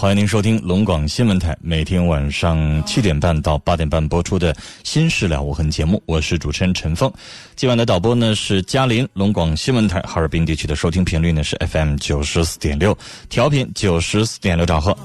欢迎您收听龙广新闻台每天晚上七点半到八点半播出的《新事了无痕》节目，我是主持人陈峰。今晚的导播呢是嘉林，龙广新闻台哈尔滨地区的收听频率呢是 FM 九十四点六，调频九十四点六兆赫。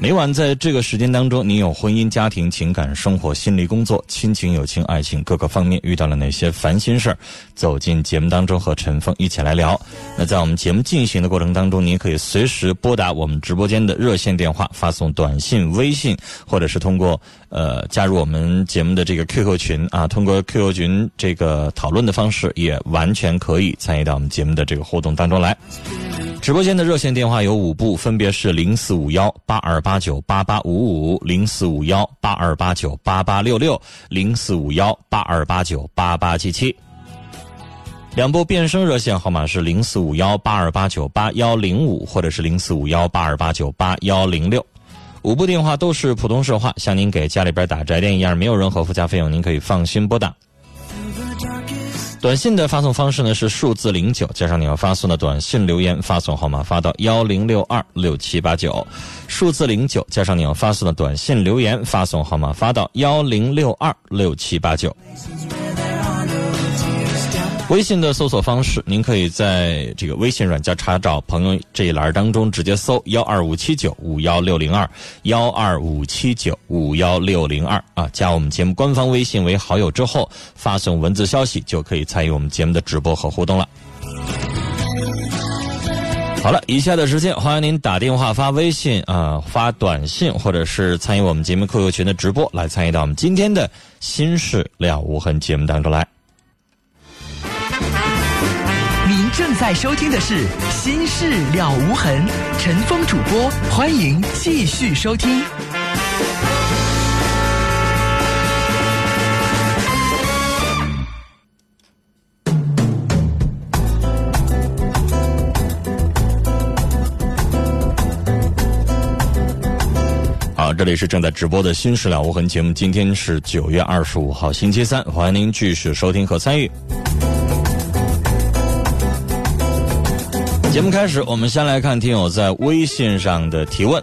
每晚在这个时间当中，你有婚姻、家庭、情感、生活、心理、工作、亲情、友情、爱情各个方面遇到了哪些烦心事儿？走进节目当中和陈峰一起来聊。那在我们节目进行的过程当中，您可以随时拨打我们直播间的热线电话，发送短信、微信，或者是通过呃加入我们节目的这个 QQ 群啊，通过 QQ 群这个讨论的方式，也完全可以参与到我们节目的这个互动当中来。直播间的热线电话有五部，分别是零四五幺八二八九八八五五、零四五幺八二八九八八六六、零四五幺八二八九八八七七。两部变声热线号码是零四五幺八二八九八幺零五，或者是零四五幺八二八九八幺零六。五部电话都是普通说话，像您给家里边打宅电一样，没有任何附加费用，您可以放心拨打。短信的发送方式呢是数字零九加上你要发送的短信留言发送号码发到幺零六二六七八九，数字零九加上你要发送的短信留言发送号码发到幺零六二六七八九。微信的搜索方式，您可以在这个微信软件查找朋友这一栏当中直接搜幺二五七九五幺六零二幺二五七九五幺六零二啊，加我们节目官方微信为好友之后，发送文字消息就可以参与我们节目的直播和互动了。好了，以下的时间欢迎您打电话、发微信啊、发短信，或者是参与我们节目 QQ 群的直播，来参与到我们今天的新事了无痕节目当中来。在收听的是《心事了无痕》，陈峰主播，欢迎继续收听。好，这里是正在直播的《新事了无痕》节目，今天是九月二十五号，星期三，欢迎您继续收听和参与。节目开始，我们先来看听友在微信上的提问。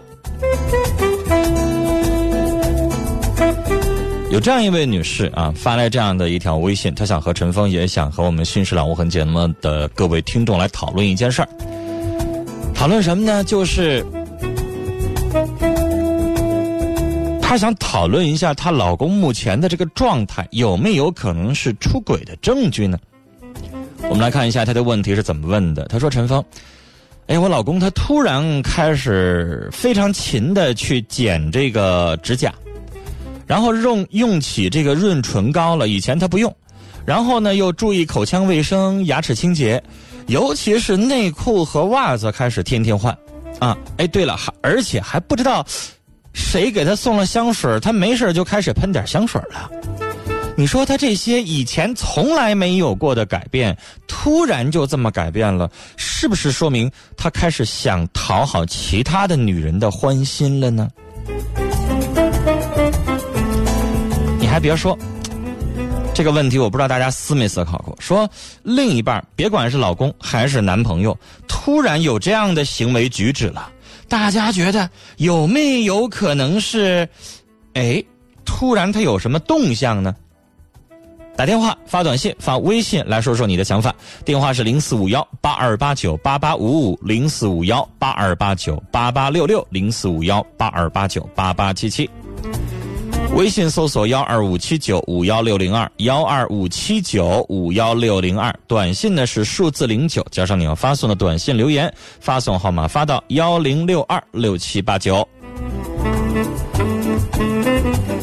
有这样一位女士啊，发来这样的一条微信，她想和陈峰，也想和我们《新事了无痕》节目的各位听众来讨论一件事儿。讨论什么呢？就是她想讨论一下她老公目前的这个状态有没有可能是出轨的证据呢？我们来看一下他的问题是怎么问的。他说：“陈峰，哎，我老公他突然开始非常勤的去剪这个指甲，然后用用起这个润唇膏了，以前他不用。然后呢，又注意口腔卫生、牙齿清洁，尤其是内裤和袜子开始天天换。啊，哎，对了，还而且还不知道谁给他送了香水，他没事就开始喷点香水了。”你说他这些以前从来没有过的改变，突然就这么改变了，是不是说明他开始想讨好其他的女人的欢心了呢？你还别说，这个问题我不知道大家思没思考过。说另一半，别管是老公还是男朋友，突然有这样的行为举止了，大家觉得有没有可能是，哎，突然他有什么动向呢？打电话、发短信、发微信来说说你的想法。电话是零四五幺八二八九八八五五，零四五幺八二八九八八六六，零四五幺八二八九八八七七。微信搜索幺二五七九五幺六零二幺二五七九五幺六零二，短信呢是数字零九加上你要发送的短信留言，发送号码发到幺零六二六七八九。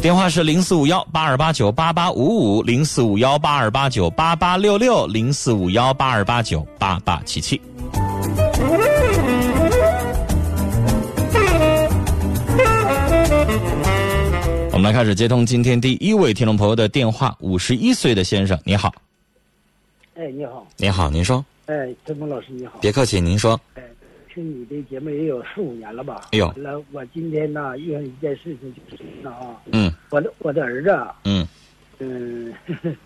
电话是零四五幺八二八九八八五五零四五幺八二八九八八六六零四五幺八二八九八八七七。我们来开始接通今天第一位听众朋友的电话，五十一岁的先生，你好。哎，你好。你好，您说。哎，陈峰老师你好。别客气，您说。哎，听你的节目也有四五年了吧？哎呦。完了，我今天呢遇上一件事情，就是呢啊。嗯。我的我的儿子。嗯。嗯。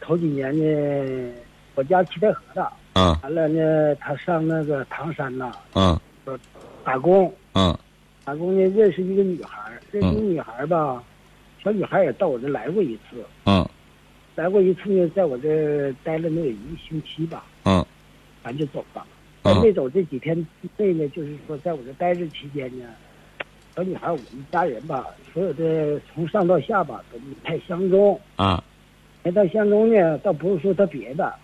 头几年呢，我家七台河的。嗯。完了呢，他上那个唐山呐。嗯。打工。嗯。打工呢，认识一个女孩认识女孩吧，小女孩也到我这来过一次。嗯。来过一次呢，在我这待了能有一个星期吧。嗯。完就走了。嗯。没走这几天内呢，就是说在我这待着期间呢，小女孩我们家人吧，所有的从上到下吧都不太相中。啊。没到相中呢，倒不是说他别的，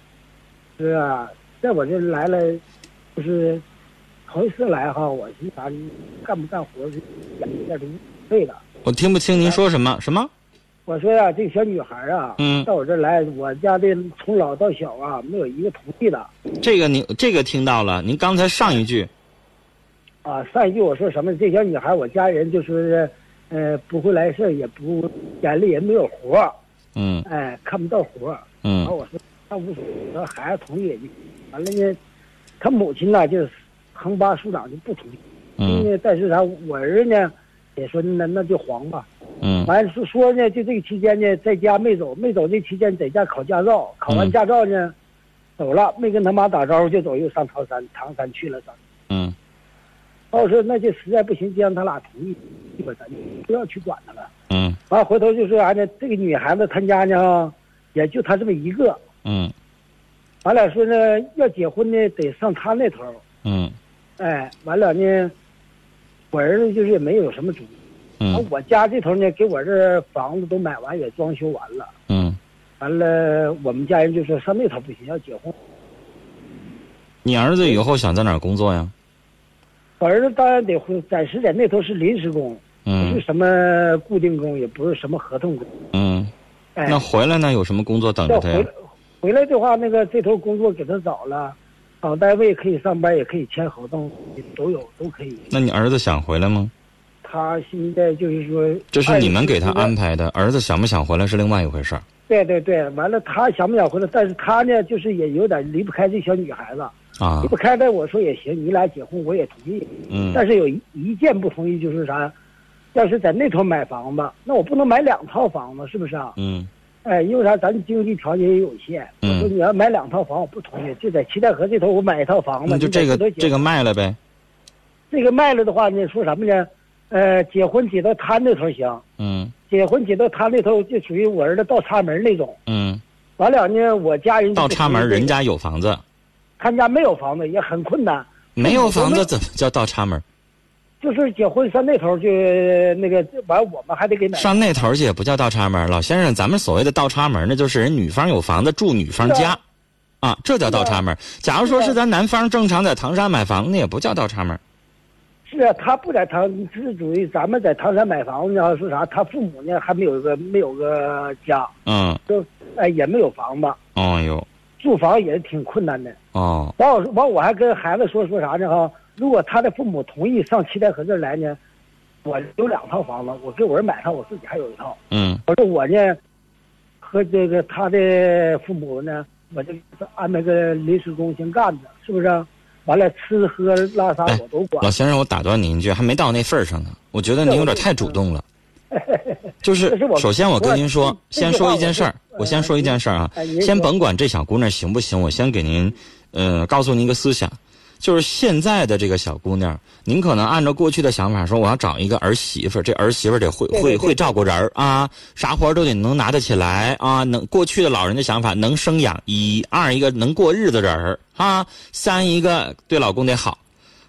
是啊，在我这来了，就是。头一次来哈，我寻思干不干活是有点无费了。我听不清您说什么什么？我说呀，这个小女孩啊，嗯，到我这来，我家的从老到小啊，没有一个同意的。这个您这个听到了，您刚才上一句。啊，上一句我说什么？这小女孩，我家人就说是，呃，不会来事也不眼里也没有活嗯。哎，看不到活嗯。然后我说那无所谓，说孩子同意就完了呢。他母亲呢，就是。横八竖挡就不同意，嗯，但是啥，我儿子呢，也说那那就黄吧，嗯，完了说说呢，就这个期间呢，在家没走，没走这期间在家考驾照，考完驾照呢，走了，没跟他妈打招呼就走，又上唐山唐山去了，嗯，我说那就实在不行，就让他俩同意，基本咱就不要去管他了，嗯，完回头就说啥呢？这个女孩子她家呢，也就她这么一个，嗯，完了说呢，要结婚呢，得上他那头，嗯。哎，完了呢，我儿子就是也没有什么主意。嗯。我家这头呢，给我这房子都买完，也装修完了。嗯。完了，我们家人就说上那头不行，要结婚。你儿子以后想在哪儿工作呀？我儿子当然得暂时在那头是临时工，不是什么固定工，也不是什么合同工。嗯。哎。那回来呢？有什么工作等着他呀？回来的话，那个这头工作给他找了。找单位可以上班，也可以签合同，都有都可以。那你儿子想回来吗？他现在就是说，这是你们给他安排的。儿子想不想回来是另外一回事儿。对对对，完了，他想不想回来？但是他呢，就是也有点离不开这小女孩子。啊。离不开的，我说也行，你俩结婚我也同意。嗯。但是有一一件不同意，就是啥？要是在那头买房子，那我不能买两套房子，是不是啊？嗯。哎，因为啥？咱经济条件也有限。我说你要买两套房，我不同意。就在七台河这头，我买一套房子。那就这个这个卖了呗。这个卖了的话呢，说什么呢？呃，结婚结到他那头行。嗯。结婚结到他那头，就属于我儿子倒插门那种。嗯。完了呢，我家人倒插门，人家有房子。他家没有房子，也很困难。没有房子怎么叫倒插门？就是结婚上那头去，那个完我们还得给买。上那头去也不叫倒插门，老先生，咱们所谓的倒插门，那就是人女方有房子住女方家，啊，这叫倒插门。假如说是咱男方正常在唐山买房，那也不叫倒插门。是啊，他不在唐，是属于咱们在唐山买房子呢，是啥？他父母呢还没有个没有个家，嗯，就哎也没有房子。哦哟，住房也挺困难的。哦，完我完我还跟孩子说说啥呢哈？如果他的父母同意上七台河这儿来呢，我有两套房子，我给我儿买套，我自己还有一套。嗯。我说我呢，和这个他的父母呢，我就安排个临时工先干着，是不是？完了吃喝拉撒我都管。老先生，我打断您一句，还没到那份儿上呢。我觉得您有点太主动了。就是首先我跟您说，先说一件事儿，我先说一件事儿啊先甭管这小姑娘行不行，我先给您，呃，告诉您一个思想，就是现在的这个小姑娘，您可能按照过去的想法说，我要找一个儿媳妇儿，这儿媳妇儿得会会会照顾人儿啊，啥活儿都得能拿得起来啊，能过去的老人的想法，能生养一，二一个能过日子人儿啊，三一个对老公得好。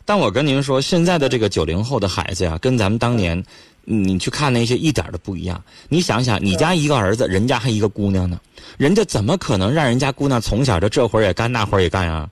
但我跟您说，现在的这个九零后的孩子呀，跟咱们当年，你去看那些一点都不一样。你想想，你家一个儿子，人家还一个姑娘呢，人家怎么可能让人家姑娘从小就这活儿也干那活儿也干呀？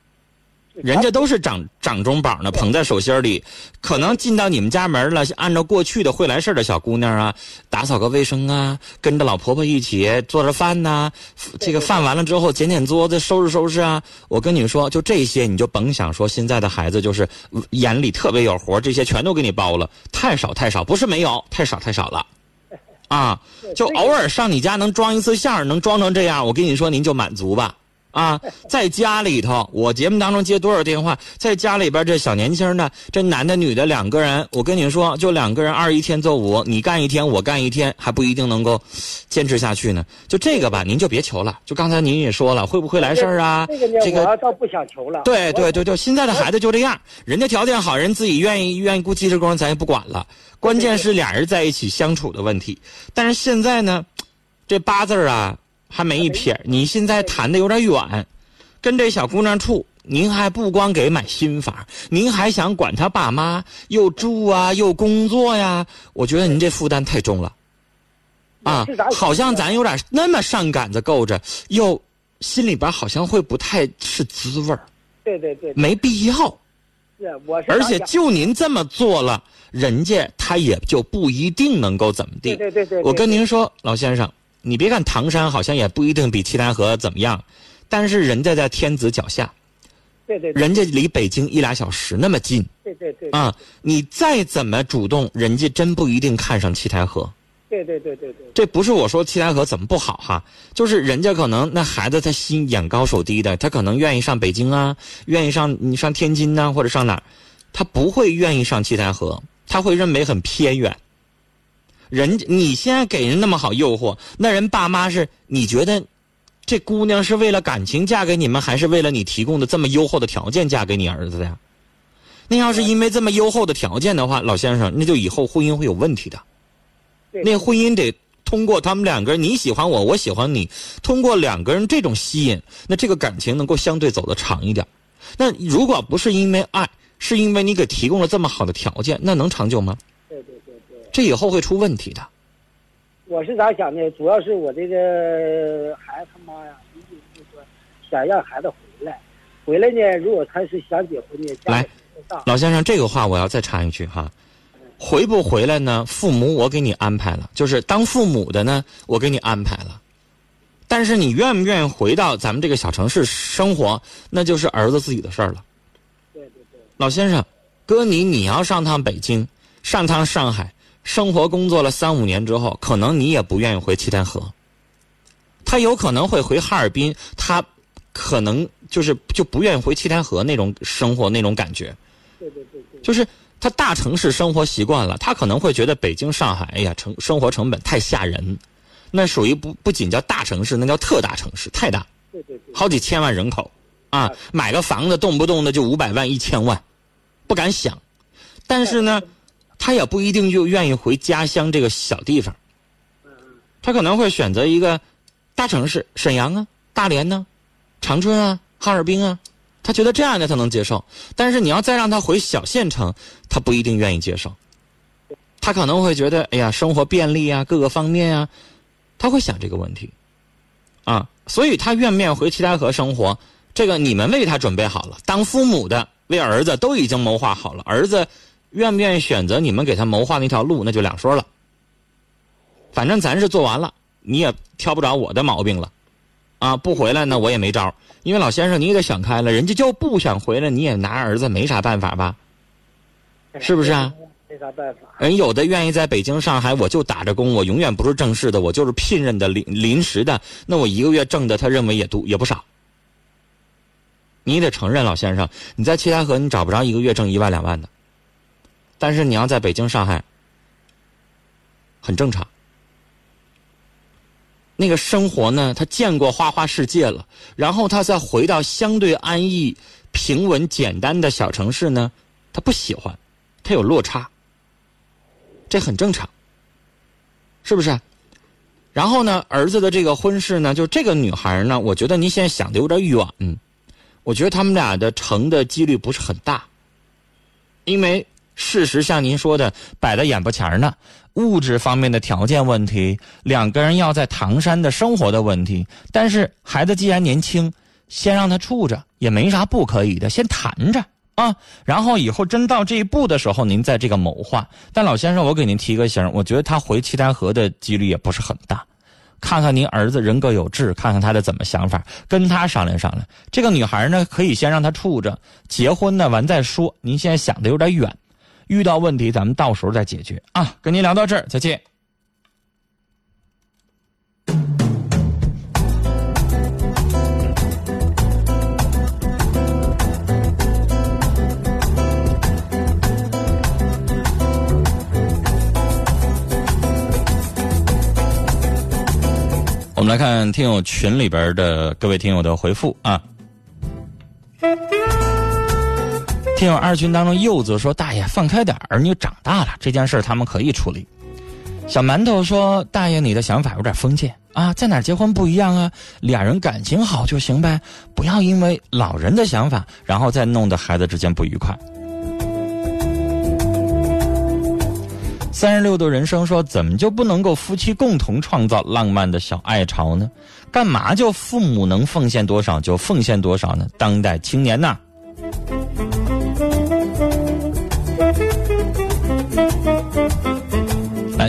人家都是掌掌中宝呢，捧在手心里。可能进到你们家门了，按照过去的会来事儿的小姑娘啊，打扫个卫生啊，跟着老婆婆一起做着饭呐、这个饭完了之后捡捡桌子、收拾收拾啊。我跟你说，就这些，你就甭想说现在的孩子就是眼里特别有活儿这些全都给你包了，太少太少，不是没有，太少太少了。啊，就偶尔上你家能装一次相儿能装成这样，我跟你说，您就满足吧。啊，在家里头，我节目当中接多少电话，在家里边这小年轻的，这男的女的两个人，我跟你说，就两个人二一天做五，你干一天，我干一天，还不一定能够坚持下去呢。就这个吧，您就别求了。就刚才您也说了，会不会来事儿啊？这个，这个我倒不想求了。对对对对，现在的孩子就这样，人家条件好，人自己愿意愿意顾鸡这工，咱也不管了。关键是俩人在一起相处的问题。但是现在呢，这八字啊还没一撇儿，你现在谈的有点远，跟这小姑娘处，您还不光给买新房，您还想管她爸妈，又住啊又工作呀，我觉得您这负担太重了。啊，好像咱有点那么上杆子够着，又心里边好像会不太是滋味儿。对对对，没必要。是我是而且就您这么做了，人家他也就不一定能够怎么地。对对对对，我跟您说，老先生，你别看唐山好像也不一定比七台河怎么样，但是人家在天子脚下，对对对人家离北京一俩小时那么近对对对啊，你再怎么主动，人家真不一定看上七台河。对对对对对，这不是我说七台河怎么不好哈，就是人家可能那孩子他心眼高手低的，他可能愿意上北京啊，愿意上你上天津呐、或者上哪儿，他不会愿意上七台河，他会认为很偏远。人你现在给人那么好诱惑，那人爸妈是你觉得这姑娘是为了感情嫁给你们，还是为了你提供的这么优厚的条件嫁给你儿子的呀？那要是因为这么优厚的条件的话，老先生，那就以后婚姻会有问题的。那婚姻得通过他们两个人，你喜欢我，我喜欢你，通过两个人这种吸引，那这个感情能够相对走得长一点。那如果不是因为爱，是因为你给提供了这么好的条件，那能长久吗？这以后会出问题的。我是咋想的？主要是我这个孩子他妈呀，就是说想让孩子回来，回来呢，如果他是想结婚呢，来老先生，这个话我要再插一句哈，回不回来呢？父母我给你安排了，就是当父母的呢，我给你安排了。但是你愿不愿意回到咱们这个小城市生活，那就是儿子自己的事儿了。对对对，老先生，哥你你要上趟北京，上趟上海，生活工作了三五年之后，可能你也不愿意回七台河。他有可能会回哈尔滨，他可能就是就不愿意回七台河那种生活那种感觉，对对对对，就是他大城市生活习惯了，他可能会觉得北京、上海，哎呀，成生活成本太吓人，那属于不不仅叫大城市，那叫特大城市，太大。对对对，好几千万人口，啊，买个房子动不动的就五百万、一千万，不敢想。但是呢，他也不一定就愿意回家乡这个小地方，他可能会选择一个大城市，沈阳啊、大连呢、长春啊、哈尔滨啊，他觉得这样的他能接受。但是你要再让他回小县城，他不一定愿意接受。他可能会觉得，哎呀，生活便利啊，各个方面啊，他会想这个问题。啊，所以他愿不愿意回七台河生活，这个你们为他准备好了，当父母的为儿子都已经谋划好了，儿子愿不愿意选择你们给他谋划那条路，那就两说了。反正咱是做完了，你也挑不着我的毛病了，啊，不回来呢我也没招，因为老先生你也得想开了，人家就不想回来，你也拿儿子没啥办法吧？是不是啊？没啥办法。人有的愿意在北京、上海，我就打着工，我永远不是正式的，我就是聘任的临临时的，那我一个月挣的，他认为也多也不少。你得承认，老先生，你在七台河你找不着一个月挣一万两万的，但是你要在北京、上海，很正常。那个生活呢，他见过花花世界了，然后他再回到相对安逸、平稳、简单的小城市呢，他不喜欢，他有落差，这很正常，是不是？然后呢，儿子的这个婚事呢，就这个女孩呢，我觉得您现在想的有点远，我觉得他们俩的成的几率不是很大，因为事实像您说的摆在眼巴前呢。物质方面的条件问题，两个人要在唐山的生活的问题，但是孩子既然年轻，先让他处着也没啥不可以的，先谈着啊，然后以后真到这一步的时候，您再这个谋划。但老先生，我给您提个醒，我觉得他回七台河的几率也不是很大，看看您儿子人格有志，看看他的怎么想法，跟他商量商量。这个女孩呢，可以先让他处着，结婚呢完再说。您现在想的有点远。遇到问题，咱们到时候再解决啊！跟您聊到这儿，再见。我们来看听友群里边的各位听友的回复啊。听友二群当中，柚子说：“大爷放开点儿，女长大了，这件事他们可以处理。”小馒头说：“大爷，你的想法有点封建啊，在哪结婚不一样啊？俩人感情好就行呗，不要因为老人的想法，然后再弄得孩子之间不愉快。”三十六度人生说：“怎么就不能够夫妻共同创造浪漫的小爱巢呢？干嘛就父母能奉献多少就奉献多少呢？当代青年呐！”，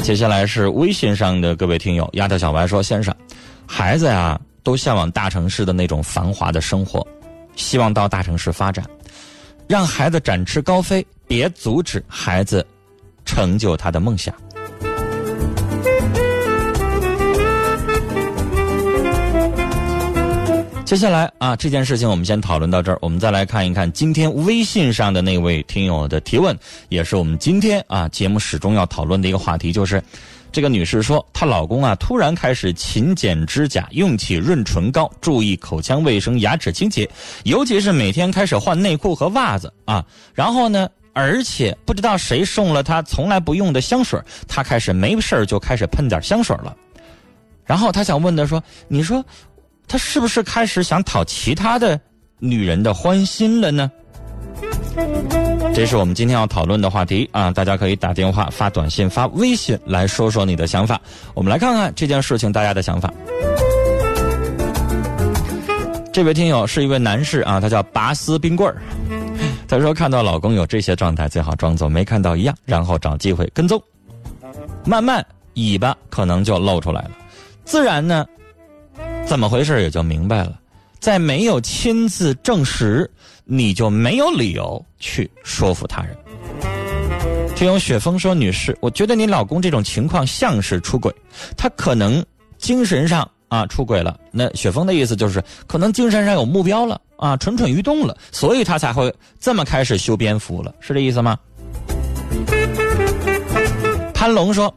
接下来是微信上的各位听友，丫头小白说：“先生，孩子呀，都向往大城市的那种繁华的生活，希望到大城市发展，让孩子展翅高飞，别阻止孩子成就他的梦想。”接下来啊，这件事情我们先讨论到这儿。我们再来看一看今天微信上的那位听友的提问，也是我们今天啊节目始终要讨论的一个话题，就是这个女士说，她老公啊突然开始勤剪指甲，用起润唇膏，注意口腔卫生、牙齿清洁，尤其是每天开始换内裤和袜子啊。然后呢，而且不知道谁送了她从来不用的香水，她开始没事就开始喷点香水了。然后她想问的说，你说。他是不是开始想讨其他的女人的欢心了呢？这是我们今天要讨论的话题啊！大家可以打电话、发短信、发微信来说说你的想法。我们来看看这件事情大家的想法。这位听友是一位男士啊，他叫拔丝冰棍儿。他说看到老公有这些状态，最好装作没看到一样，然后找机会跟踪，慢慢尾巴可能就露出来了，自然呢。怎么回事也就明白了，在没有亲自证实，你就没有理由去说服他人。听友雪峰说：“女士，我觉得你老公这种情况像是出轨，他可能精神上啊出轨了。那雪峰的意思就是，可能精神上有目标了啊，蠢蠢欲动了，所以他才会这么开始修边幅了，是这意思吗？”潘龙说：“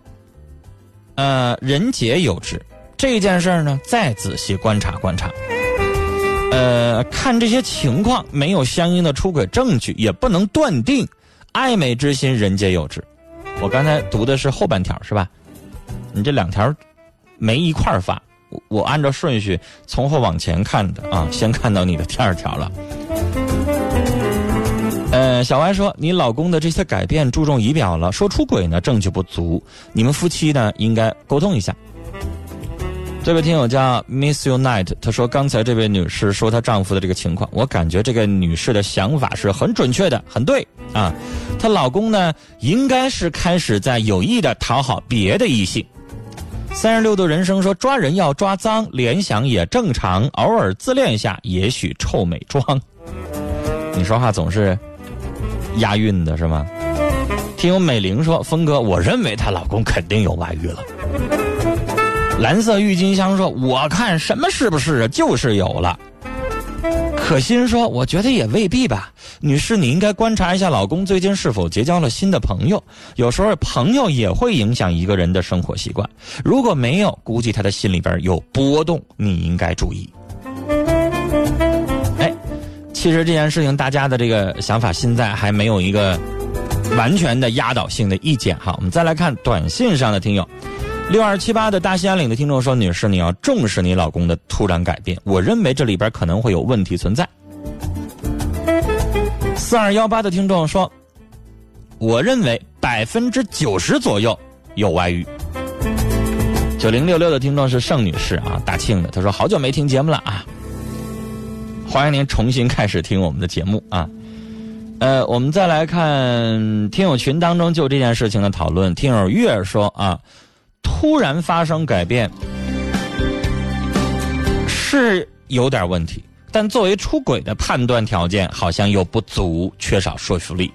呃，人杰有之。”这件事儿呢，再仔细观察观察，呃，看这些情况，没有相应的出轨证据，也不能断定爱美之心人皆有之。我刚才读的是后半条，是吧？你这两条没一块儿发，我按照顺序从后往前看的啊，先看到你的第二条了。呃，小歪说，你老公的这些改变注重仪表了，说出轨呢，证据不足，你们夫妻呢应该沟通一下。这位听友叫 Miss You Night，她说刚才这位女士说她丈夫的这个情况，我感觉这个女士的想法是很准确的，很对啊。她老公呢，应该是开始在有意的讨好别的异性。三十六度人生说抓人要抓脏，联想也正常，偶尔自恋一下，也许臭美妆。你说话总是押韵的是吗？听友美玲说峰哥，我认为她老公肯定有外遇了。蓝色郁金香说：“我看什么是不是啊？就是有了。”可心说：“我觉得也未必吧，女士，你应该观察一下老公最近是否结交了新的朋友。有时候朋友也会影响一个人的生活习惯。如果没有，估计他的心里边有波动，你应该注意。”哎，其实这件事情大家的这个想法现在还没有一个完全的压倒性的意见哈。我们再来看短信上的听友。六二七八的大兴安岭的听众说：“女士，你要重视你老公的突然改变，我认为这里边可能会有问题存在。”四二幺八的听众说：“我认为百分之九十左右有外遇。”九零六六的听众是盛女士啊，大庆的，她说：“好久没听节目了啊，欢迎您重新开始听我们的节目啊。”呃，我们再来看听友群当中就这件事情的讨论，听友月说啊。突然发生改变是有点问题，但作为出轨的判断条件好像又不足，缺少说服力。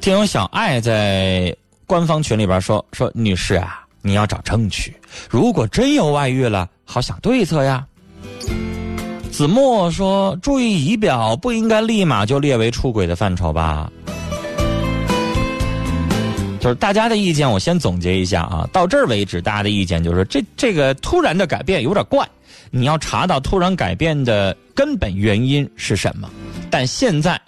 听友小爱在官方群里边说说，女士啊，你要找证据，如果真有外遇了，好想对策呀。子墨说，注意仪表不应该立马就列为出轨的范畴吧。就是大家的意见，我先总结一下啊。到这儿为止，大家的意见就是这这个突然的改变有点怪，你要查到突然改变的根本原因是什么。但现在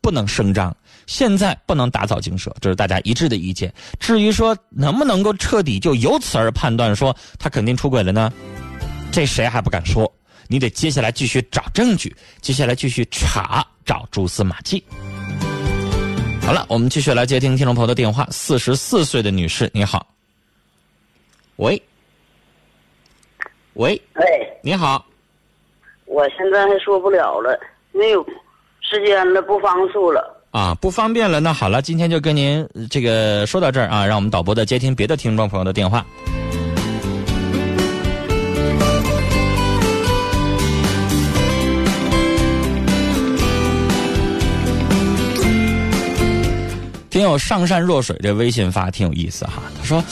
不能声张，现在不能打草惊蛇，这是大家一致的意见。至于说能不能够彻底就由此而判断说他肯定出轨了呢？这谁还不敢说？你得接下来继续找证据，接下来继续查，找蛛丝马迹。好了，我们继续来接听听众朋友的电话。四十四岁的女士，你好。喂，喂，哎，你好。我现在还说不了了，没有时间了，不方便了。啊，不方便了。那好了，今天就跟您这个说到这儿啊，让我们导播再接听别的听众朋友的电话。听友上善若水这微信发挺有意思哈，他说：“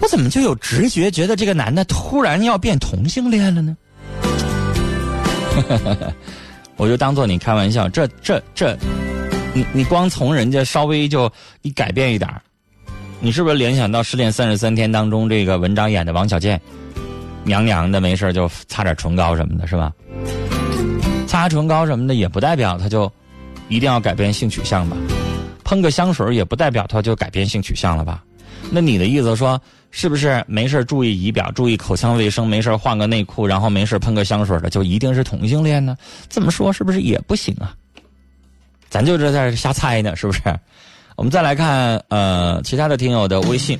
我怎么就有直觉觉得这个男的突然要变同性恋了呢？” 我就当做你开玩笑，这这这，你你光从人家稍微就一改变一点你是不是联想到《失恋三十三天》当中这个文章演的王小贱，娘娘的没事就擦点唇膏什么的，是吧？擦唇膏什么的也不代表他就一定要改变性取向吧？喷个香水也不代表他就改变性取向了吧？那你的意思说，是不是没事注意仪表、注意口腔卫生，没事换个内裤，然后没事喷个香水的，就一定是同性恋呢？这么说是不是也不行啊？咱就这在这瞎猜呢，是不是？我们再来看呃其他的听友的微信。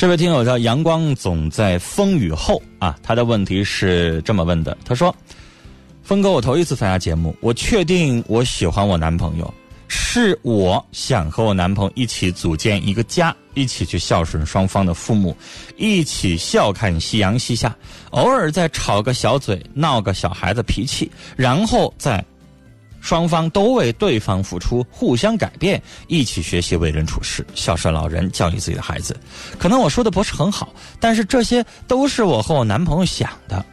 这位听友叫阳光总在风雨后啊，他的问题是这么问的：他说，峰哥，我头一次参加节目，我确定我喜欢我男朋友，是我想和我男朋友一起组建一个家，一起去孝顺双方的父母，一起笑看夕阳西下，偶尔再吵个小嘴，闹个小孩子脾气，然后再。双方都为对方付出，互相改变，一起学习为人处事，孝顺老人，教育自己的孩子。可能我说的不是很好，但是这些都是我和我男朋友想的。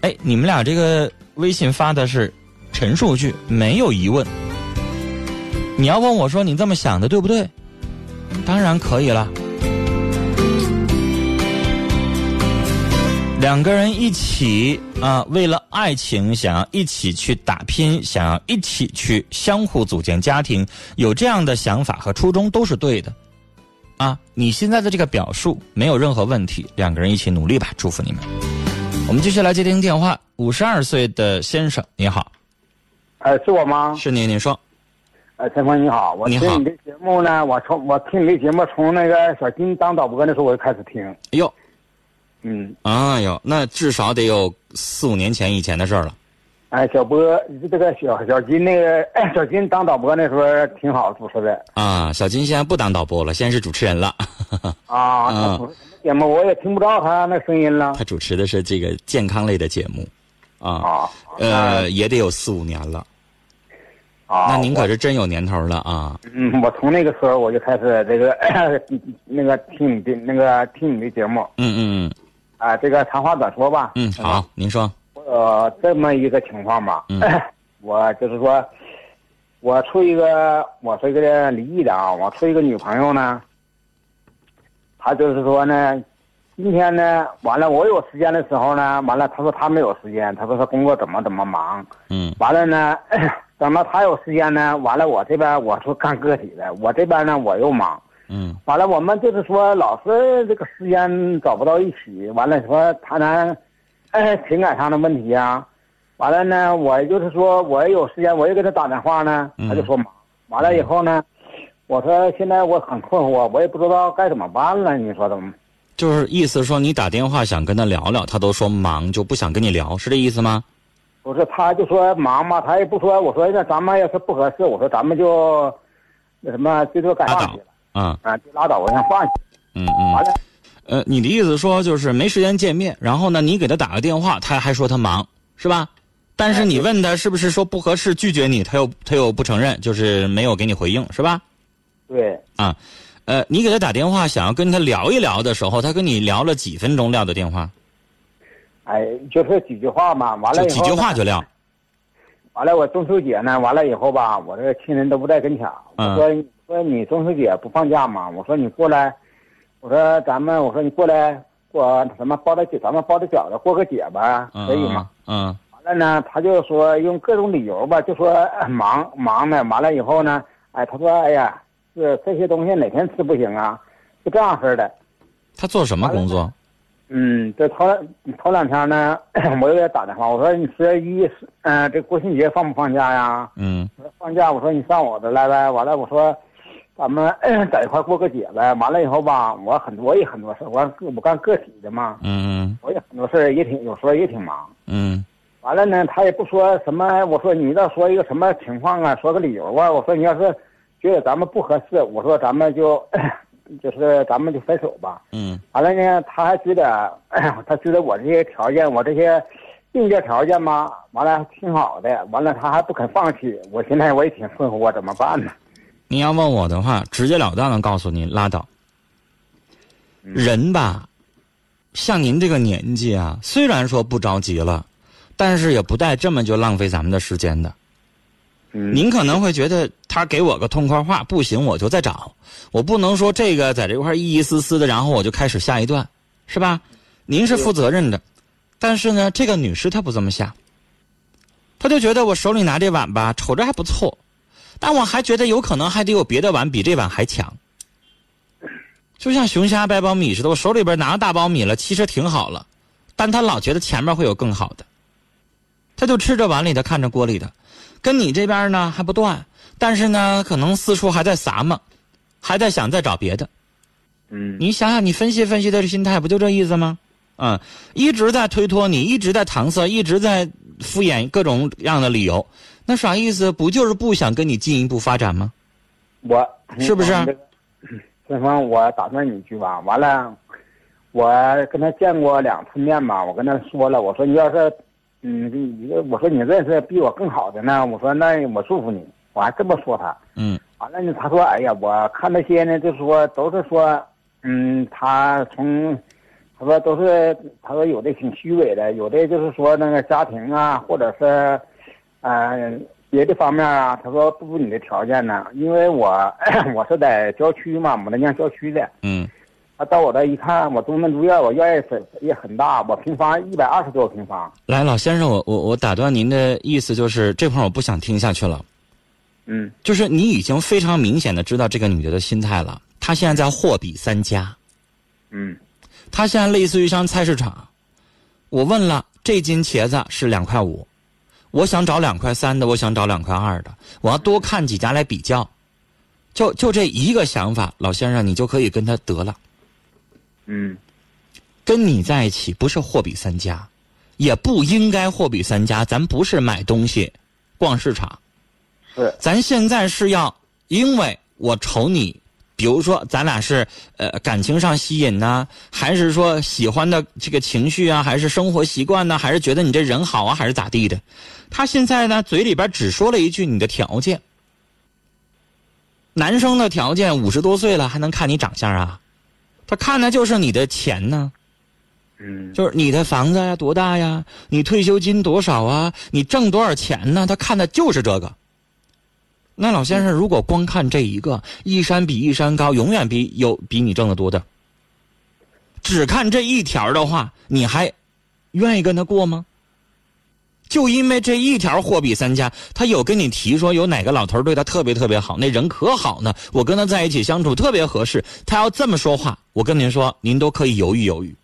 哎，你们俩这个微信发的是陈述句，没有疑问。你要问我说你这么想的对不对？当然可以了。两个人一起啊，为了爱情，想要一起去打拼，想要一起去相互组建家庭，有这样的想法和初衷都是对的，啊，你现在的这个表述没有任何问题，两个人一起努力吧，祝福你们。我们继续来接听电话，五十二岁的先生，你好。哎，是我吗？是你，您说。哎，陈峰你好，我听你的节目呢，我从我听你的节目从那个小金当导播的时候我就开始听。哎呦。嗯，哎呦，那至少得有四五年前以前的事儿了。哎，小波，这个小小金那个 小金当导播那时候挺好主持的。啊，小金现在不当导播了，现在是主持人了。啊，主持什么节目我也听不到他那声音了他主持的是这个健康类的节目，啊，啊。呃，也得有四五年了。啊，那您可是真有年头了啊！嗯，我从那个时候我就开始这个 那个听你的那个听你的节目嗯嗯嗯啊，这个长话短说吧。嗯嗯，好，您说。呃，这么一个情况吧，嗯 我就是说，我处一个我是一个离异的啊，我处一个女朋友呢，她就是说呢，今天呢，完了我有时间的时候呢，完了她说她没有时间，她说她工作怎么怎么忙，嗯完了呢，等到她有时间呢，完了我这边我说干个体的，我这边呢我又忙。嗯完了，我们就是说老是这个时间找不到一起，完了说谈谈，哎，情感上的问题呀、完了呢，我就是说我也有时间，我也给他打电话呢，嗯他就说忙。完了以后呢，我说现在我很困惑，我也不知道该怎么办了。你说怎么？就是意思说你打电话想跟他聊聊，他都说忙，就不想跟你聊，是这意思吗？不是，他就说忙嘛，他也不说。我说那咱们要是不合适，我说咱们就那什么，最多改啊，啊，就拉倒，我先放下。嗯嗯。完了，呃，你的意思说就是没时间见面，然后呢，你给他打个电话，他还说他忙，是吧？但是你问他是不是说不合适拒绝你，他又他又不承认，就是没有给你回应，是吧？对，啊，呃，你给他打电话想要跟他聊一聊的时候，他跟你聊了几分钟撂的电话，哎，就是几句话嘛。完了以后就几句话就撂。完了，我中秋节呢，完了以后吧，我这个亲人都不在跟前我说，说你中秋节不放假吗？我说你过来，我说咱们，我说你过来过什么包点饺，咱们包点饺子过个节吧，嗯可以吗？？嗯完了呢，他就说用各种理由吧，就说哎忙忙呢。完了以后呢，哎，他说哎呀，这这些东西哪天吃不行啊？就这样式的。他做什么工作？嗯，这头头两天呢，我又给他打电话，我说你十月一，嗯、这国庆节放不放假呀？嗯放假，我说你上我这来呗。完了，我说咱们 在一块过个节呗。完了以后吧，我很我也很多事，我我干个体的嘛，嗯我也很多事，也挺有时候也挺忙。嗯完了呢，他也不说什么，我说你倒说一个什么情况啊，说个理由啊。我说你要是觉得咱们不合适，我说咱们就就是咱们就分手吧。嗯完了呢，他还觉得，他觉得我这些条件，我这些硬件条件嘛，完了挺好的，完了他还不肯放弃，我现在我也挺困惑，我怎么办呢？你要问我的话，直截了当的告诉你，拉倒。嗯人吧，像您这个年纪啊，虽然说不着急了，但是也不带这么就浪费咱们的时间的。嗯，您可能会觉得他给我个痛快话，不行我就再找，我不能说这个在这块一一丝丝的，然后我就开始下一段，是吧？您是负责任的，但是呢，这个女士她不这么想，她就觉得我手里拿这碗吧，瞅着还不错，但我还觉得有可能还得有别的碗比这碗还强。就像熊瞎掰苞米似的，我手里边拿着大苞米了，其实挺好了，但她老觉得前面会有更好的，她就吃着碗里的，看着锅里的。跟你这边呢还不断，但是呢，可能四处还在撒嘛，还在想再找别的。嗯，你想想，你分析分析他的心态，不就这意思吗？嗯，一直在推脱你，一直在搪塞，一直在敷衍各种样的理由，那啥意思？不就是不想跟你进一步发展吗？我是不是这个顺丰，我打断你一句吧。完了，我跟他见过两次面吧，我跟他说了，我说你要是，嗯，你我说你认识比我更好的呢，我说那我祝福你，我还这么说他。嗯完了呢，他说：“哎呀，我看那些呢，就是说都是说，嗯，他从，他说都是，他说有的挺虚伪的，有的就是说那个家庭啊，或者是，呃，别的方面啊，他说不如你的条件呢，因为我 我是在郊区嘛，牡丹江郊区的，嗯他到我这一看，我东门住院，我院也很也很大，我平方一百二十多个平方，来，老先生，我我我打断您的意思，就是这块儿我不想听下去了。嗯。就是你已经非常明显的知道这个女的的心态了，她现在在货比三家，嗯。她现在类似于像菜市场，我问了，这斤茄子是两块五，我想找两块三的，我想找两块二的，我要多看几家来比较，就就这一个想法，老先生你就可以跟他得了。嗯。跟你在一起不是货比三家，也不应该货比三家，咱不是买东西，逛市场。是咱现在是要，因为我瞅你比如说咱俩是呃感情上吸引呢，还是说喜欢的这个情绪啊，还是生活习惯呢，还是觉得你这人好啊，还是咋地的？他现在呢嘴里边只说了一句你的条件。男生的条件五十多岁了还能看你长相啊？他看的就是你的钱呢。嗯，就是你的房子呀多大呀？你退休金多少啊？你挣多少钱呢？他看的就是这个。那老先生，如果光看这一个，一山比一山高，永远比有比你挣的多的。只看这一条的话，你还愿意跟他过吗？就因为这一条货比三家，他有跟你提说有哪个老头对他特别特别好，那人可好呢？我跟他在一起相处特别合适。他要这么说话，我跟您说，您都可以犹豫犹豫。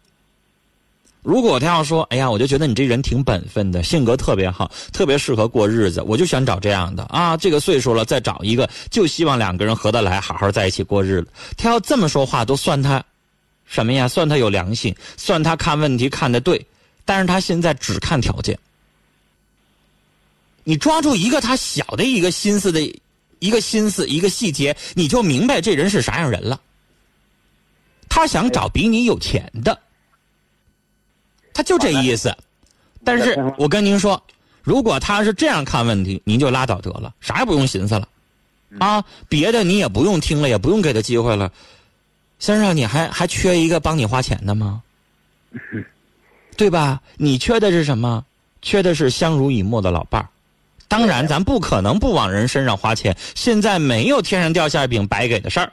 如果他要说：“哎呀，我就觉得你这人挺本分的，性格特别好，特别适合过日子，我就想找这样的啊。这个岁数了，再找一个，就希望两个人合得来，好好在一起过日子。”他要这么说话，都算他什么呀？算他有良心，算他看问题看得对。但是他现在只看条件。你抓住一个他小的一个心思的一个心思一个细节，你就明白这人是啥样人了。他想找比你有钱的。他就这意思，但是我跟您说，如果他是这样看问题，您就拉倒得了，啥也不用寻思了，啊，别的你也不用听了，也不用给他机会了。先生，你还还缺一个帮你花钱的吗？对吧？你缺的是什么？缺的是相濡以沫的老伴儿。当然，咱不可能不往人身上花钱。现在没有天上掉馅饼白给的事儿。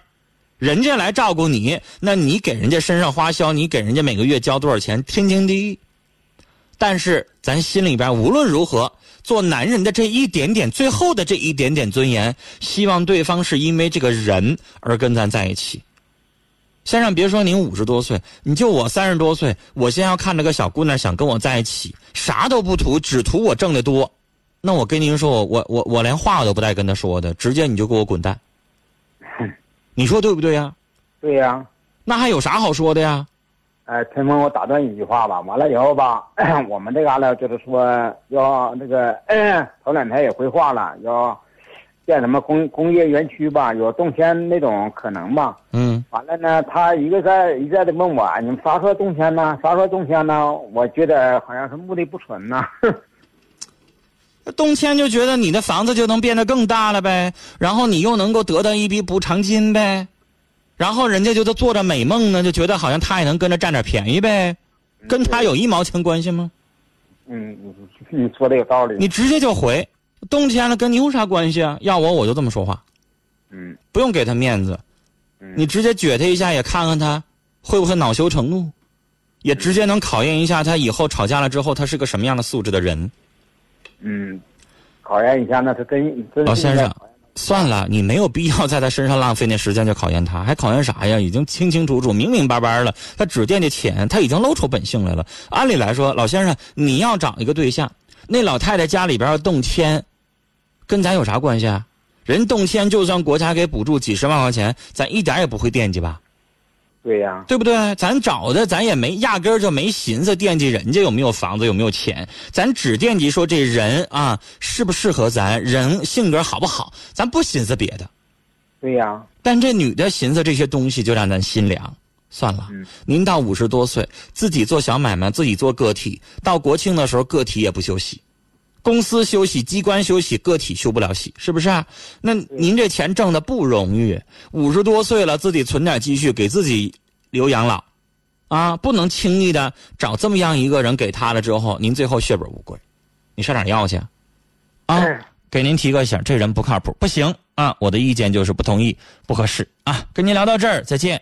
人家来照顾你，那你给人家身上花销，你给人家每个月交多少钱，天经地义。但是咱心里边无论如何，做男人的这一点点，最后的这一点点尊严，希望对方是因为这个人而跟咱在一起。先生，别说您五十多岁，你就我三十多岁，我先要看着个小姑娘想跟我在一起，啥都不图，只图我挣得多，那我跟您说，我我我连话都不带跟他说的，直接你就给我滚蛋。你说对不对呀？对呀。那还有啥好说的呀？哎，陈峰，我打断一句话吧。完了以后吧，我们这嘎达就是说要那个，头两天也回话了，要建什么工工业园区吧，有动迁那种可能吧。嗯。完了呢，他一个在一再的问我，你们啥时候动迁呢？啥时候动迁呢？我觉得好像是目的不纯呢。动迁就觉得你的房子就能变得更大了呗，然后你又能够得到一笔补偿金呗，然后人家就都做着美梦呢，就觉得好像他也能跟着占点便宜呗，跟他有一毛钱关系吗？嗯，你说的有道理。你直接就回，动迁了跟你有啥关系啊？要我我就这么说话。嗯。不用给他面子，你直接撅他一下，也看看他会不会恼羞成怒，也直接能考验一下他以后吵架了之后他是个什么样的素质的人。嗯，考验一下，那是真真。老先生，算了，你没有必要在他身上浪费那时间去考验他，还考验啥呀？已经清清楚楚、明明白白了，他只惦记钱，他已经露出本性来了。按理来说，老先生，你要找一个对象，那老太太家里边要动迁，跟咱有啥关系啊？人动迁，就算国家给补助几十万块钱，咱一点也不会惦记吧？对呀，对不对？咱找的，咱也没压根儿就没寻思惦记人家有没有房子有没有钱，咱只惦记说这人啊适不适合咱，人性格好不好，咱不寻思别的。对呀。但这女的寻思这些东西，就让咱心凉。算了，您到五十多岁，自己做小买卖，自己做个体，到国庆的时候，个体也不休息，公司休息，机关休息，个体休不了息，是不是啊？那您这钱挣的不容易，五十多岁了，自己存点积蓄，给自己留养老，啊，不能轻易的找这么样一个人给他了之后，您最后血本无归，你上哪要去？啊，给您提个醒，这人不靠谱，不行啊！我的意见就是不同意，不合适啊！跟您聊到这儿，再见。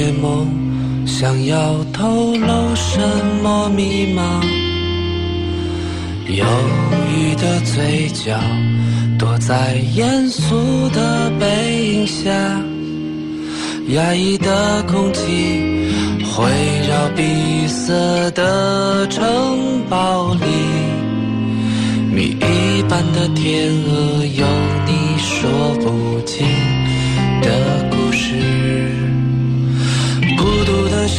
夜梦，想要透露什么密码？忧郁的嘴角，躲在严肃的背影下，压抑的空气环绕闭塞的城堡里，谜一般的天鹅有你说不尽的故事，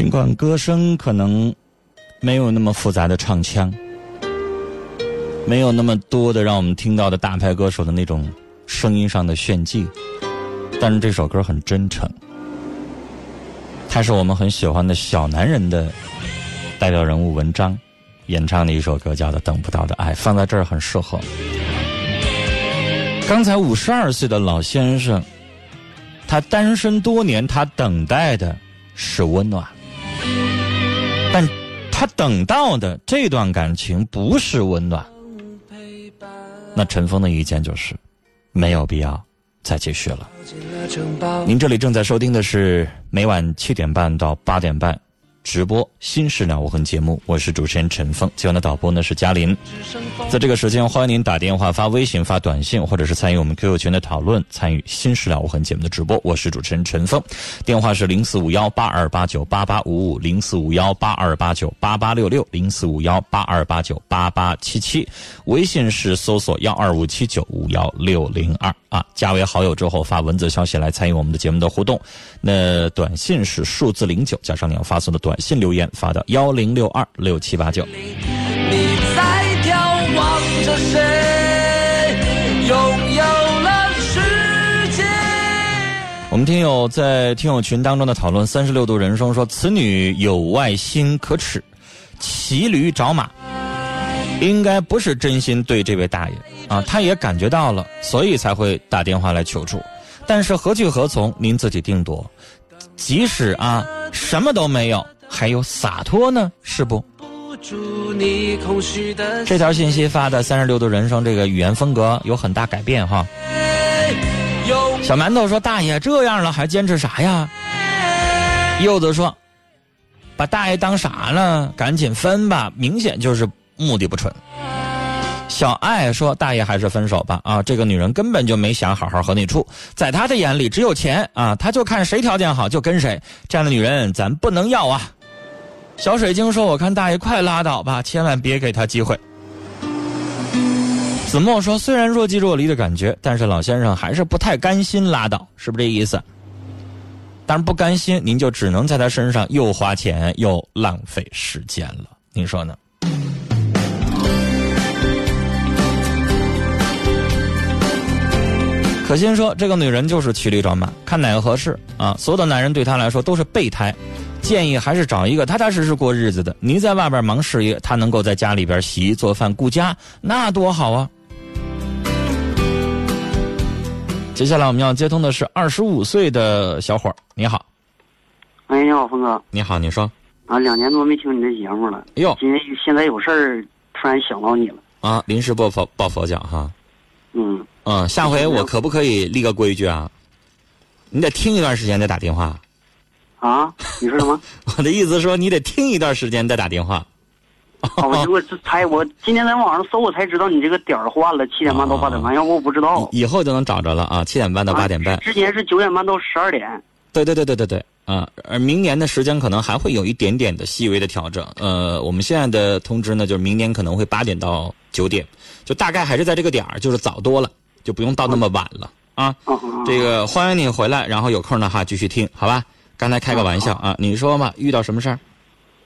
尽管歌声可能没有那么复杂的唱腔，没有那么多的让我们听到的大牌歌手的那种声音上的炫技，但是这首歌很真诚。它是我们很喜欢的小男人的代表人物文章演唱的一首歌，叫做《等不到的爱》，放在这儿很适合。刚才五十二岁的老先生，他单身多年，他等待的是温暖，但他等到的这段感情不是温暖。那陈峰的意见就是，没有必要再继续了。您这里正在收听的是每晚七点半到八点半直播《新事了无痕》节目，我是主持人陈峰，今晚的导播呢是嘉林。在这个时间，欢迎您打电话、发微信、发短信，或者是参与我们 QQ 群的讨论，参与《新事了无痕》节目的直播。我是主持人陈峰，电话是零四五幺八二八九八八五五、零四五幺八二八九八八六六、零四五幺八二八九八八七七。微信是搜索幺二五七九五幺六零二啊，加为好友之后发文字消息来参与我们的节目的互动。那短信是数字零九加上你要发送的短信留言发到幺零六二六七八九。你在眺望着谁？拥有了世界。我们听友在听友群当中的讨论，三十六度人生说：“此女有外心可耻，骑驴找马，应该不是真心对这位大爷啊，他也感觉到了，所以才会打电话来求助。但是何去何从，您自己定夺。即使啊什么都没有，还有洒脱呢，是不？”这条信息发的三十六度人生，这个语言风格有很大改变哈。小馒头说：“大爷这样了还坚持啥呀？”柚子说：“把大爷当啥了？赶紧分吧，明显就是目的不纯。”小爱说：“大爷还是分手吧啊，这个女人根本就没想好好和你处，在她的眼里只有钱啊，她就看谁条件好就跟谁，这样的女人咱不能要啊。”小水晶说：“我看大爷快拉倒吧，千万别给他机会。”子墨说：“虽然若即若离的感觉，但是老先生还是不太甘心拉倒，是不是这意思？但是不甘心，您就只能在他身上又花钱又浪费时间了，您说呢？”可心说：“这个女人就是骑驴找马，看哪个合适啊！所有的男人对她来说都是备胎。”建议还是找一个踏踏实实过日子的。您在外边忙事业，他能够在家里边洗衣做饭顾家，那多好啊！接下来我们要接通的是二十五岁的小伙儿，你好。哎，你好，峰哥。你好，你说。啊，两年多没听你的节目了。哟。今天现在有事儿，突然想到你了。啊，临时抱佛抱佛脚哈。嗯。嗯，下回我可不可以立个规矩啊？你得听一段时间再打电话。啊，你说什么？我的意思说，你得听一段时间再打电话。啊我我这才我今天在网上搜，我才知道你这个点儿换了，七点半到八点半，要不我不知道。以后就能找着了啊，七点半到八点半。之前是九点半到十二点。对对对对对对，啊，而明年的时间可能还会有一点点的细微的调整。呃，我们现在的通知呢，就是明年可能会八点到九点，就大概还是在这个点儿，就是早多了，就不用到那么晚了啊。这个欢迎你回来，然后有空的话继续听，好吧？刚才开个玩笑啊，你说嘛，遇到什么事儿？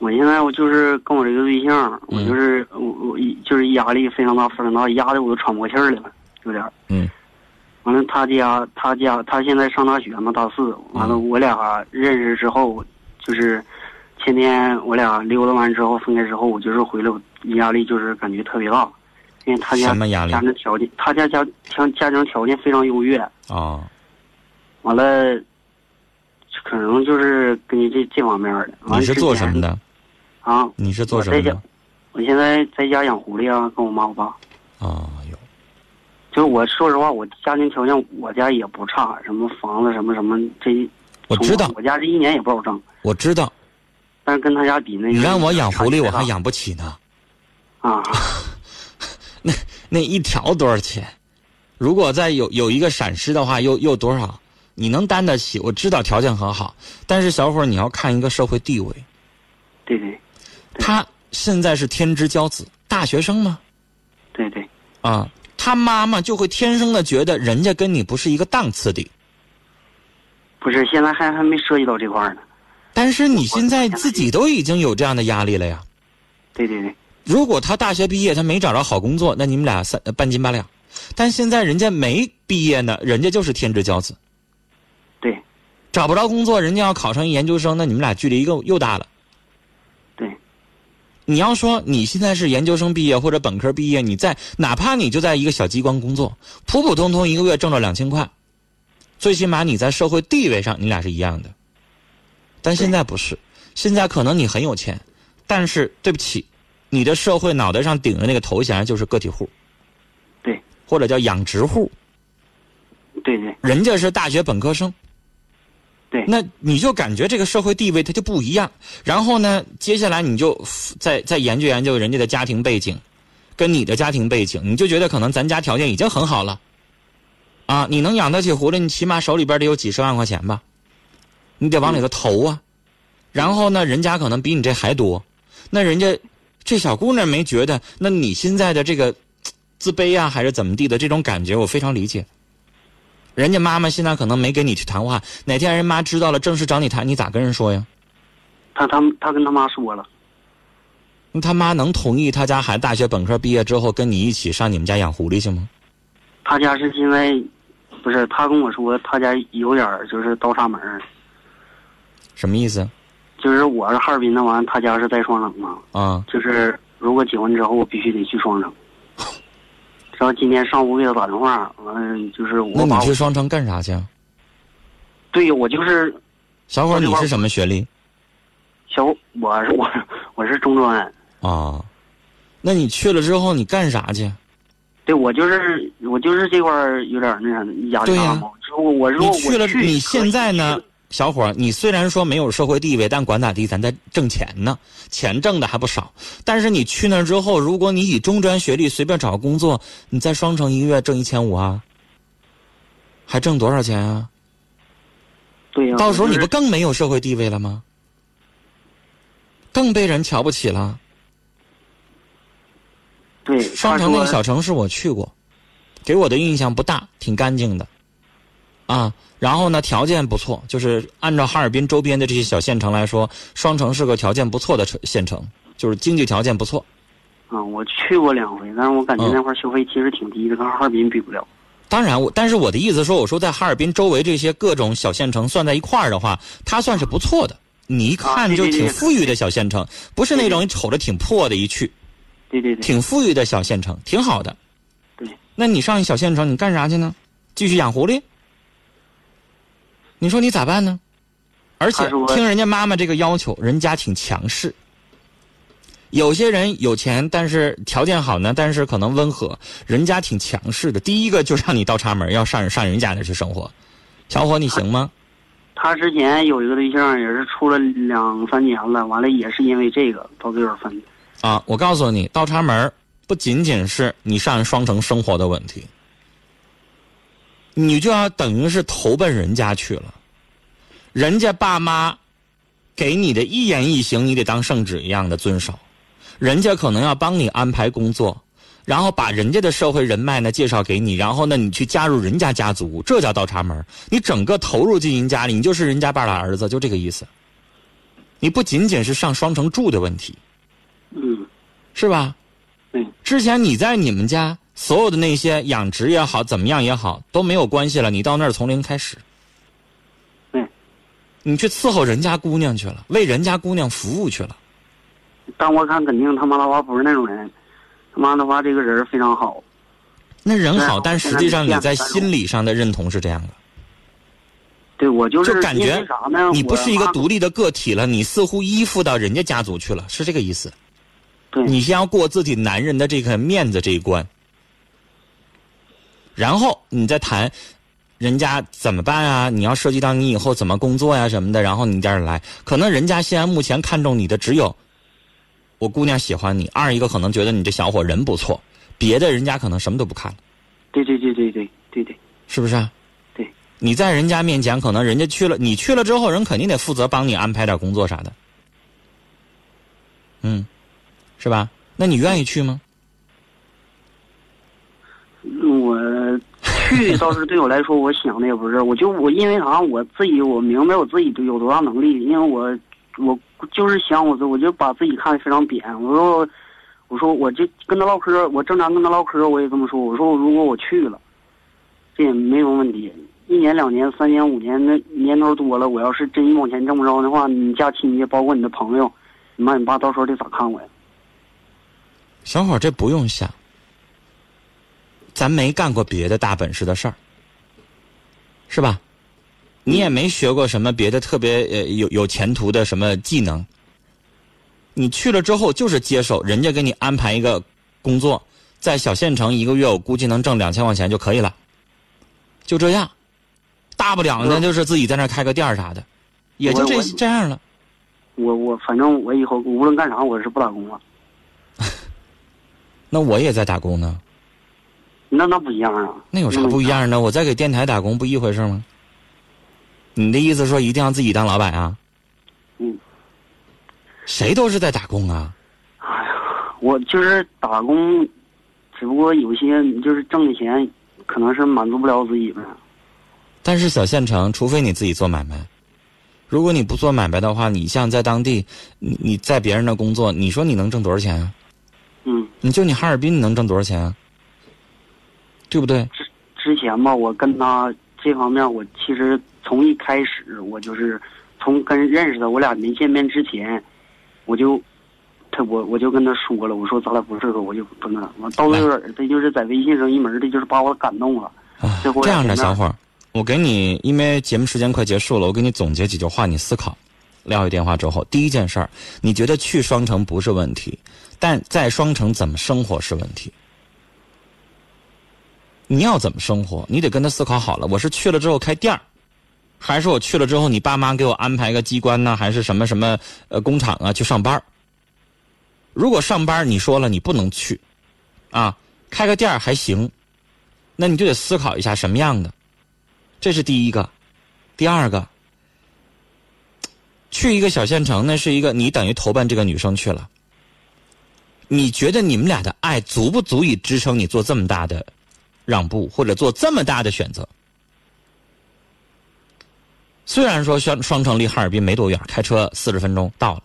我现在我就是跟我这个对象，我就是我我就是压力非常大，非常大，压的我都喘不过气儿来了，有点儿。嗯。完了，他家他家他现在上大学嘛，大四。完了，我俩认识之后，就是前天我俩溜达完之后分开之后，我就是回来，我压力就是感觉特别大，因为他家？家庭条件，他家家家家庭条件非常优越。啊。完了，可能就是跟你这这方面的。你是做什么的？啊。你是做什么的？我现在在家养狐狸啊，跟我妈我爸。啊有。就是我说实话，我家庭条件我家也不差，什么房子什么什么这，我知道，我家这一年也不好挣。我知道，但是跟他家比那，你让我养狐狸我还养不起呢。啊，那那一条多少钱？如果再有有一个闪失的话，又又多少？你能担得起？我知道条件很好，但是小伙儿你要看一个社会地位。对对。他现在是天之骄子，大学生吗？对对。啊。他妈妈就会天生的觉得人家跟你不是一个档次的，不是，现在还还没涉及到这块呢。但是你现在自己都已经有这样的压力了呀。对对对。如果他大学毕业，他没找着好工作，那你们俩三半斤八两。但现在人家没毕业呢，人家就是天之骄子。对。找不着工作，人家要考上研究生，那你们俩距离又又大了。对你要说你现在是研究生毕业或者本科毕业，你在哪怕你就在一个小机关工作，普普通通一个月挣着两千块，最起码你在社会地位上你俩是一样的。但现在不是，现在可能你很有钱，但是对不起，你的社会脑袋上顶的那个头衔就是个体户，对，或者叫养殖户，对对，人家是大学本科生。那你就感觉这个社会地位它就不一样。然后呢，接下来你就再再研究研究人家的家庭背景，跟你的家庭背景，你就觉得可能咱家条件已经很好了。啊，你能养得起狐狸，你起码手里边得有几十万块钱吧？你得往里头投啊。然后呢，人家可能比你这还多，那人家这小姑娘没觉得，那你现在的这个自卑啊，还是怎么地的这种感觉，我非常理解。人家妈妈现在可能没跟你去谈话，哪天人妈知道了，正式找你谈，你咋跟人说呀？他他他跟他妈说了。那他妈能同意他家孩子大学本科毕业之后跟你一起上你们家养狐狸去吗？他家是因为，不是他跟我说他家有点就是倒插门什么意思？就是我是哈尔滨的，完他家是在双城嘛。啊。就是如果结婚之后，我必须得去双城。然后今天上午给他打电话，完了就是我。那你去双城干啥去？对，我就是。小伙，你是什么学历？小，我是我我是中专。啊，那你去了之后你干啥去？对，我就是我就是这块有点那啥压力大嘛。之后我如果我去了，你现在呢？小伙儿，你虽然说没有社会地位，但管咋地，咱在挣钱呢，钱挣的还不少。但是你去那之后，如果你以中专学历随便找个工作，你在双城一个月挣一千五啊，还挣多少钱啊？对呀。到时候你不更没有社会地位了吗？更被人瞧不起了。对。双城那个小城市我去过，给我的印象不大，挺干净的，啊。然后呢，条件不错，就是按照哈尔滨周边的这些小县城来说，双城是个条件不错的城县城，就是经济条件不错。啊，我去过两回，但是我感觉那块消费其实挺低的，跟哈尔滨比不了。当然，我但是我的意思说，我说在哈尔滨周围这些各种小县城算在一块儿的话，它算是不错的。你一看就挺富裕的小县城，不是那种瞅着挺破的一去。对对对。挺富裕的小县城，挺好的。对。那你上一小县城，你干啥去呢？继续养狐狸？你说你咋办呢？而且听人家妈妈这个要求，人家挺强势。有些人有钱，但是条件好呢，但是可能温和，人家挺强势的。第一个就让你倒插门，要上上人家那去生活。小伙，你行吗？他之前有一个对象，也是处了两三年了，完了也是因为这个到最后分的。啊，我告诉你，倒插门不仅仅是你上双城生活的问题，你就要等于是投奔人家去了。人家爸妈给你的一言一行，你得当圣旨一样的遵守。人家可能要帮你安排工作，然后把人家的社会人脉呢介绍给你，然后呢你去加入人家家族，这叫倒插门儿。你整个投入进人家里，你就是人家爸的儿子，就这个意思。你不仅仅是上双城住的问题，嗯，是吧？嗯。之前你在你们家所有的那些养殖也好，怎么样也好都没有关系了，你到那儿从零开始。对。你去伺候人家姑娘去了，为人家姑娘服务去了。但我看肯定他妈的话不是那种人，他妈的话这个人非常好。那人好，但实际上你在心理上的认同是这样的，对我就是就感觉？你不是一个独立的个体了，你似乎依附到人家家族去了，是这个意思。对你先要过自己男人的这个面子这一关，然后你再谈人家怎么办啊？你要涉及到你以后怎么工作呀、什么的，然后你这样来，可能人家现在目前看中你的只有我姑娘喜欢你，二一个可能觉得你这小伙人不错，别的人家可能什么都不看了。对对对对对对对，是不是啊？对，你在人家面前，可能人家去了，你去了之后，人肯定得负责帮你安排点工作啥的，嗯，是吧？那你愿意去吗？去倒是对我来说，我想的也不是，我就我因为啥，我自己我明白我自己有多大能力，因为我我就是想我我就把自己看得非常扁，我说我说我就跟他唠嗑，我正常跟他唠嗑，我也这么说，我说如果我去了，这也没有问题，一年两年三年五年那年头多了，我要是真一毛钱挣不着的话，你家亲戚包括你的朋友，你妈你爸到时候得咋看我呀？小伙，这不用想，咱没干过别的大本事的事儿，是吧？你也没学过什么别的特别呃有有前途的什么技能。你去了之后就是接手人家给你安排一个工作，在小县城一个月我估计能挣两千块钱就可以了，就这样，大不了呢就是自己在那儿开个店儿啥的，也就这这样了。我我反正我以后无论干啥，我是不打工了。那我也在打工呢，那那不一样啊！那有啥不一样呢？我在给电台打工不一回事吗？你的意思说一定要自己当老板啊？嗯。谁都是在打工啊。哎呀我就是打工，只不过有些就是挣的钱，可能是满足不了自己呗。但是小县城，除非你自己做买卖，如果你不做买卖的话，你像在当地，你你在别人那工作，你说你能挣多少钱啊？嗯，你就你哈尔滨，你能挣多少钱啊？对不对？之之前吧，我跟他这方面，我其实从一开始，我就是从跟认识他，我俩没见面之前，我就他我我就跟他说了，我说咱俩不适合，我就不那完到那会儿，他就是在微信上一门的，就是把我感动了。啊这样的小伙儿，我给你，因为节目时间快结束了，我给你总结几句话，你思考。撂下电话之后，第一件事儿，你觉得去双城不是问题，但在双城怎么生活是问题。你要怎么生活，你得跟他思考好了。我是去了之后开店儿，还是我去了之后你爸妈给我安排个机关呢，还是什么什么呃工厂啊去上班如果上班你说了你不能去，啊，开个店儿还行，那你就得思考一下什么样的。这是第一个，第二个，去一个小县城，那是一个你等于投奔这个女生去了。你觉得你们俩的爱足不足以支撑你做这么大的让步，或者做这么大的选择？虽然说双双城离哈尔滨没多远，开车四十分钟到了，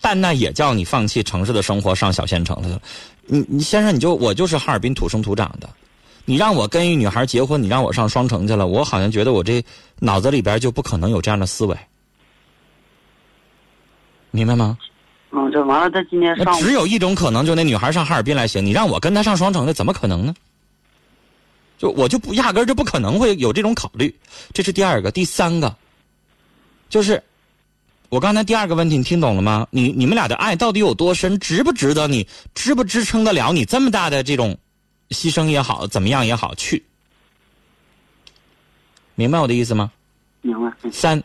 但那也叫你放弃城市的生活，上小县城了。你你先生，你就我就是哈尔滨土生土长的，你让我跟一女孩结婚，你让我上双城去了，我好像觉得我这脑子里边就不可能有这样的思维，明白吗？嗯，这完了，他今天上午只有一种可能，就那女孩上哈尔滨来行，你让我跟她上双城的，怎么可能呢？就我就不压根儿就不可能会有这种考虑，这是第二个，第三个，就是我刚才第二个问题你听懂了吗？你你们俩的爱到底有多深，值不值得你，支不支撑得了你这么大的这种牺牲也好，怎么样也好去？明白我的意思吗？明白。嗯三，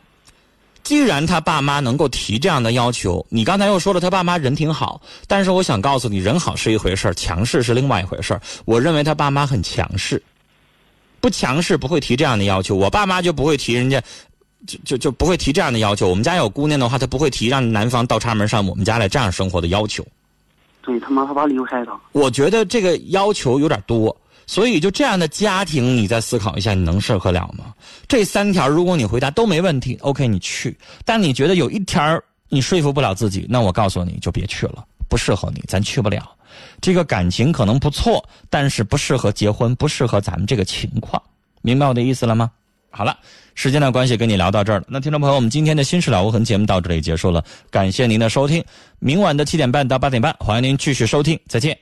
既然他爸妈能够提这样的要求，你刚才又说了他爸妈人挺好，但是我想告诉你，人好是一回事儿，强势是另外一回事儿。我认为他爸妈很强势，不强势不会提这样的要求。我爸妈就不会提人家，就就就不会提这样的要求。我们家有姑娘的话，她不会提让男方倒插门上我们家来这样生活的要求。对他妈他爸离不开他。我觉得这个要求有点多，所以就这样的家庭，你再思考一下，你能适合了吗？这三条，如果你回答都没问题，OK，你去。但你觉得有一条你说服不了自己，那我告诉你就别去了，不适合你，咱去不了。这个感情可能不错，但是不适合结婚，不适合咱们这个情况，明白我的意思了吗？好了，时间的关系，跟你聊到这儿了。那听众朋友，我们今天的《新事老无痕》节目到这里结束了，感谢您的收听。明晚的七点半到八点半，欢迎您继续收听，再见。